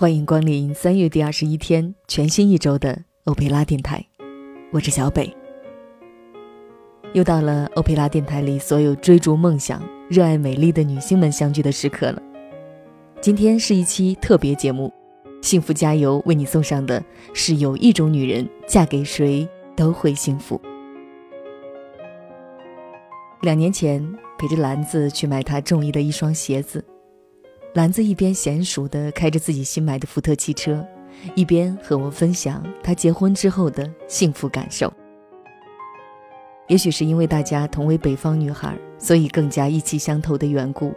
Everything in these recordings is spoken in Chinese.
欢迎光临三月第二十一天全新一周的欧佩拉电台，我是小北。又到了欧佩拉电台里所有追逐梦想、热爱美丽的女性们相聚的时刻了。今天是一期特别节目，幸福加油为你送上的是有一种女人嫁给谁都会幸福。两年前陪着兰子去买她中意的一双鞋子。兰子一边娴熟地开着自己新买的福特汽车，一边和我分享她结婚之后的幸福感受。也许是因为大家同为北方女孩，所以更加意气相投的缘故，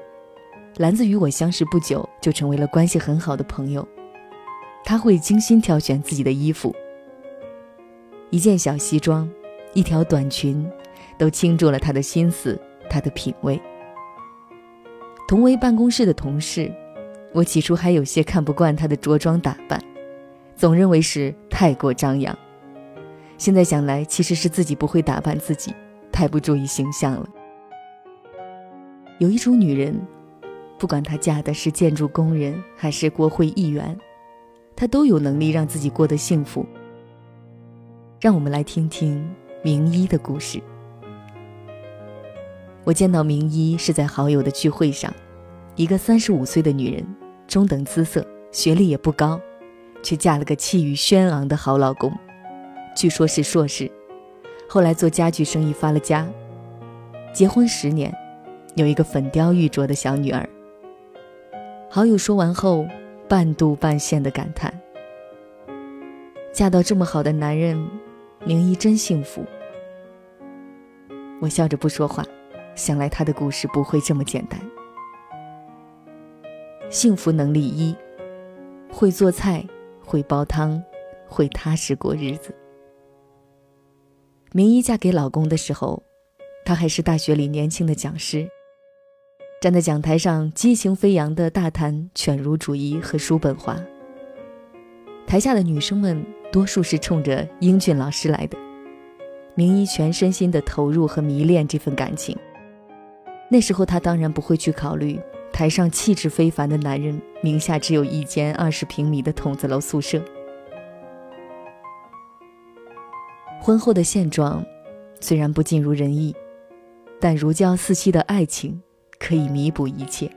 兰子与我相识不久就成为了关系很好的朋友。她会精心挑选自己的衣服，一件小西装，一条短裙，都倾注了她的心思，她的品味。同为办公室的同事，我起初还有些看不惯他的着装打扮，总认为是太过张扬。现在想来，其实是自己不会打扮自己，太不注意形象了。有一种女人，不管她嫁的是建筑工人还是国会议员，她都有能力让自己过得幸福。让我们来听听名医的故事。我见到明一是在好友的聚会上，一个三十五岁的女人，中等姿色，学历也不高，却嫁了个气宇轩昂的好老公，据说是硕士，后来做家具生意发了家，结婚十年，有一个粉雕玉琢的小女儿。好友说完后，半度半现的感叹：嫁到这么好的男人，明一真幸福。我笑着不说话。想来他的故事不会这么简单。幸福能力一：会做菜，会煲汤，会踏实过日子。明一嫁给老公的时候，他还是大学里年轻的讲师，站在讲台上激情飞扬的大谈犬儒主义和叔本华。台下的女生们多数是冲着英俊老师来的，明一全身心的投入和迷恋这份感情。那时候，她当然不会去考虑台上气质非凡的男人名下只有一间二十平米的筒子楼宿舍。婚后的现状虽然不尽如人意，但如胶似漆的爱情可以弥补一切。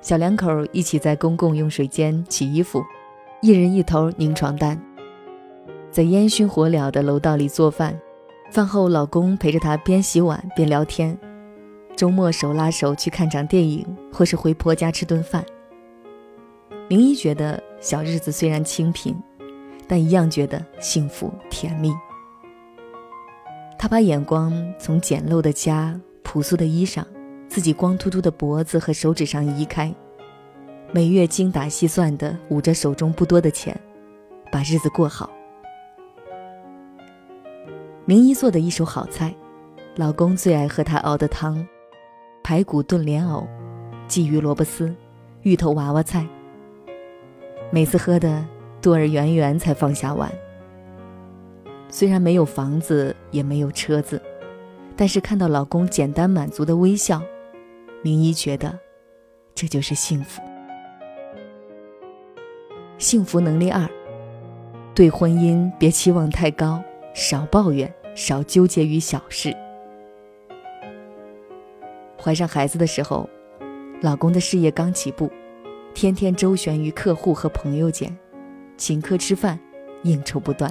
小两口一起在公共用水间洗衣服，一人一头拧床单，在烟熏火燎的楼道里做饭，饭后老公陪着她边洗碗边聊天。周末手拉手去看场电影，或是回婆家吃顿饭。明一觉得小日子虽然清贫，但一样觉得幸福甜蜜。他把眼光从简陋的家、朴素的衣裳、自己光秃秃的脖子和手指上移开，每月精打细算的捂着手中不多的钱，把日子过好。明一做的一手好菜，老公最爱喝他熬的汤。排骨炖莲藕，鲫鱼萝卜丝，芋头娃娃菜。每次喝的肚儿圆圆才放下碗。虽然没有房子，也没有车子，但是看到老公简单满足的微笑，明一觉得这就是幸福。幸福能力二：对婚姻别期望太高，少抱怨，少纠结于小事。怀上孩子的时候，老公的事业刚起步，天天周旋于客户和朋友间，请客吃饭，应酬不断，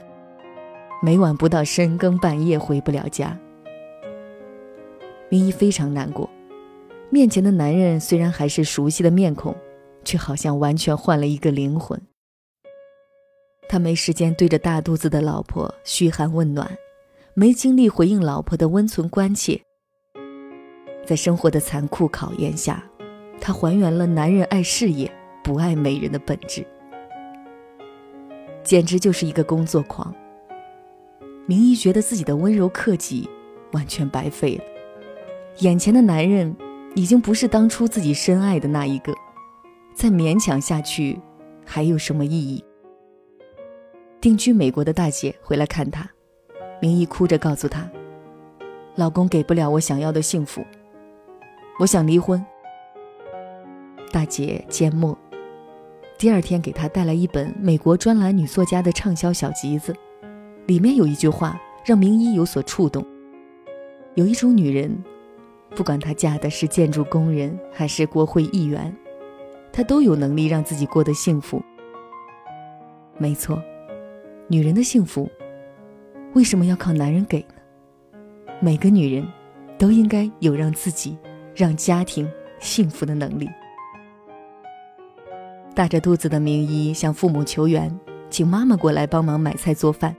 每晚不到深更半夜回不了家。明一非常难过，面前的男人虽然还是熟悉的面孔，却好像完全换了一个灵魂。他没时间对着大肚子的老婆嘘寒问暖，没精力回应老婆的温存关切。在生活的残酷考验下，他还原了男人爱事业不爱美人的本质，简直就是一个工作狂。明一觉得自己的温柔克己完全白费了，眼前的男人已经不是当初自己深爱的那一个，再勉强下去还有什么意义？定居美国的大姐回来看他，明一哭着告诉他：“老公给不了我想要的幸福。”我想离婚。大姐缄默，第二天给她带来一本美国专栏女作家的畅销小集子，里面有一句话让明一有所触动：有一种女人，不管她嫁的是建筑工人还是国会议员，她都有能力让自己过得幸福。没错，女人的幸福为什么要靠男人给呢？每个女人，都应该有让自己、让家庭幸福的能力。大着肚子的明一向父母求援，请妈妈过来帮忙买菜做饭，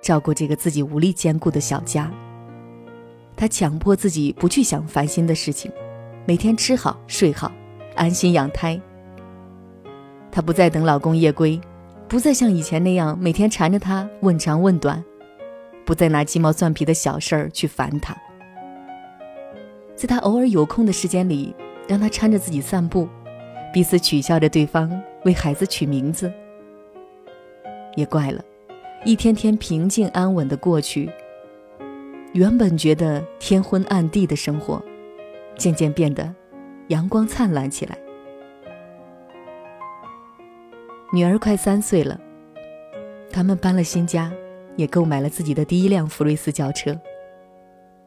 照顾这个自己无力兼顾的小家。她强迫自己不去想烦心的事情，每天吃好睡好，安心养胎。她不再等老公夜归，不再像以前那样每天缠着他问长问短，不再拿鸡毛蒜皮的小事儿去烦他。在他偶尔有空的时间里，让他搀着自己散步。彼此取笑着对方为孩子取名字，也怪了，一天天平静安稳的过去，原本觉得天昏暗地的生活，渐渐变得阳光灿烂起来。女儿快三岁了，他们搬了新家，也购买了自己的第一辆福睿斯轿车，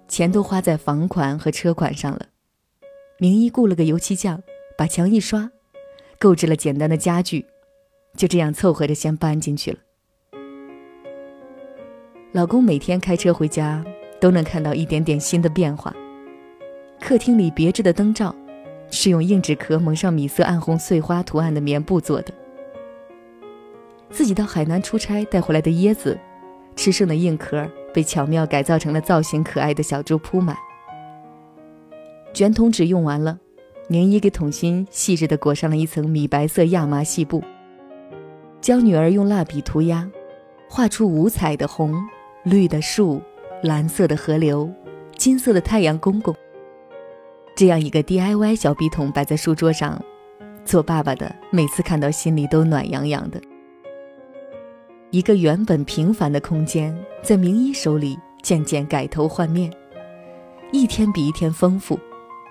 钱都花在房款和车款上了。明一雇了个油漆匠，把墙一刷。购置了简单的家具，就这样凑合着先搬进去了。老公每天开车回家，都能看到一点点新的变化。客厅里别致的灯罩，是用硬纸壳蒙上米色暗红碎花图案的棉布做的。自己到海南出差带回来的椰子，吃剩的硬壳被巧妙改造成了造型可爱的小猪铺满。卷筒纸用完了。宁一给桶芯细致地裹上了一层米白色亚麻细布，教女儿用蜡笔涂鸦，画出五彩的红、绿的树、蓝色的河流、金色的太阳公公。这样一个 DIY 小笔筒摆在书桌上，做爸爸的每次看到心里都暖洋洋的。一个原本平凡的空间，在明一手里渐渐改头换面，一天比一天丰富。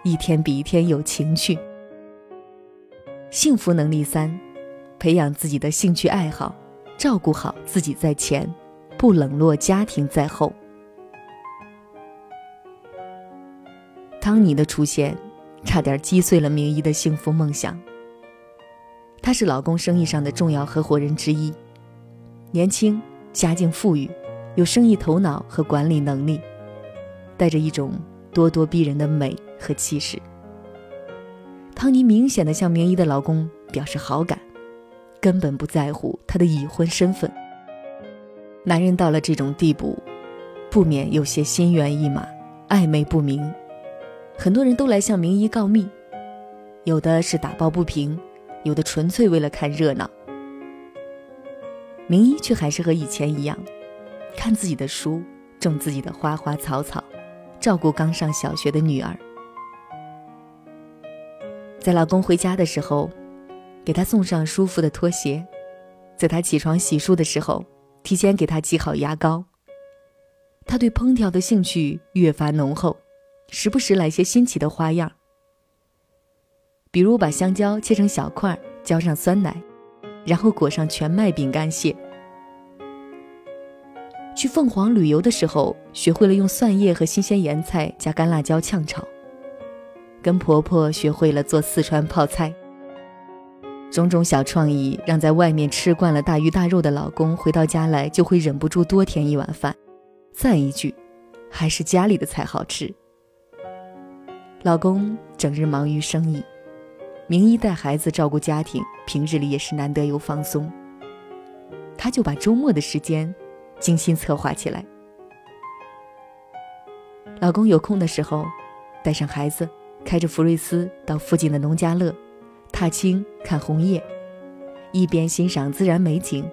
一天比一天有情趣。幸福能力三：培养自己的兴趣爱好，照顾好自己在前，不冷落家庭在后。汤尼的出现，差点击碎了明一的幸福梦想。他是老公生意上的重要合伙人之一，年轻，家境富裕，有生意头脑和管理能力，带着一种咄咄逼人的美。和气势，汤尼明显的向明一的老公表示好感，根本不在乎他的已婚身份。男人到了这种地步，不免有些心猿意马、暧昧不明。很多人都来向明一告密，有的是打抱不平，有的纯粹为了看热闹。明一却还是和以前一样，看自己的书，种自己的花花草草，照顾刚上小学的女儿。在老公回家的时候，给他送上舒服的拖鞋；在他起床洗漱的时候，提前给他挤好牙膏。他对烹调的兴趣越发浓厚，时不时来些新奇的花样，比如把香蕉切成小块，浇上酸奶，然后裹上全麦饼干屑。去凤凰旅游的时候，学会了用蒜叶和新鲜盐菜加干辣椒炝炒。跟婆婆学会了做四川泡菜，种种小创意让在外面吃惯了大鱼大肉的老公回到家来就会忍不住多添一碗饭，赞一句：“还是家里的菜好吃。”老公整日忙于生意，明一带孩子照顾家庭，平日里也是难得有放松。他就把周末的时间精心策划起来。老公有空的时候，带上孩子。开着福睿斯到附近的农家乐，踏青看红叶，一边欣赏自然美景，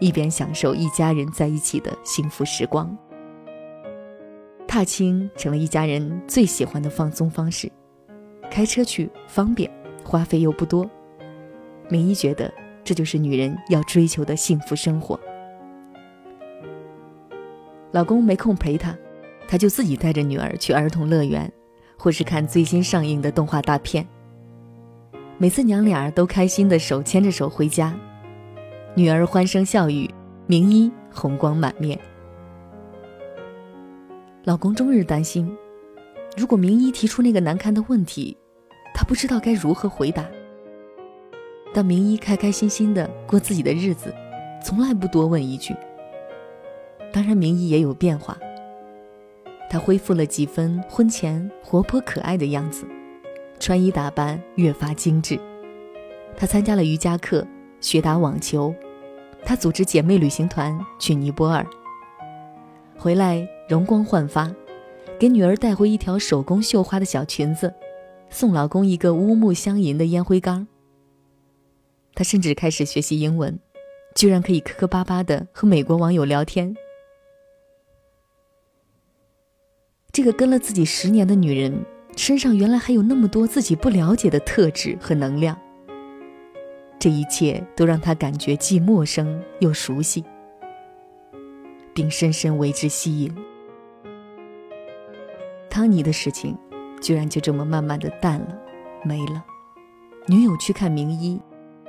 一边享受一家人在一起的幸福时光。踏青成了一家人最喜欢的放松方式，开车去方便，花费又不多。明一觉得这就是女人要追求的幸福生活。老公没空陪她，她就自己带着女儿去儿童乐园。或是看最新上映的动画大片，每次娘俩都开心的手牵着手回家，女儿欢声笑语，明一红光满面。老公终日担心，如果明一提出那个难堪的问题，他不知道该如何回答。但明一开开心心的过自己的日子，从来不多问一句。当然，明一也有变化，他恢复了几分婚前活泼可爱的样子，穿衣打扮越发精致。他参加了瑜伽课，学打网球，他组织姐妹旅行团去尼泊尔。回来容光焕发，给女儿带回一条手工绣花的小裙子，送老公一个乌木镶银的烟灰缸。他甚至开始学习英文，居然可以磕磕巴巴的和美国网友聊天。这个跟了自己十年的女人，身上原来还有那么多自己不了解的特质和能量。这一切都让他感觉既陌生又熟悉。并深深为之吸引。汤尼的事情，居然就这么慢慢的淡了，没了。女友去看名医，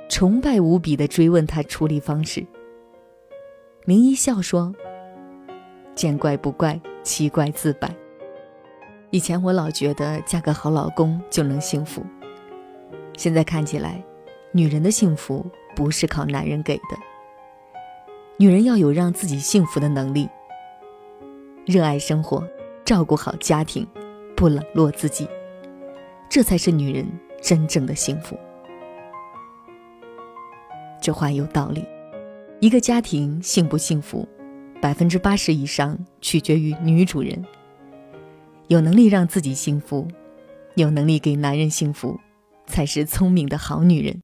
崇拜无比的追问他处理方式。名医笑说：“见怪不怪，奇怪自败。以前我老觉得嫁个好老公就能幸福，现在看起来，女人的幸福不是靠男人给的。”女人要有让自己幸福的能力，热爱生活，照顾好家庭，不冷落自己，这才是女人真正的幸福。这话有道理。一个家庭幸不幸福，百分之八十以上取决于女主人。有能力让自己幸福，有能力给男人幸福，才是聪明的好女人。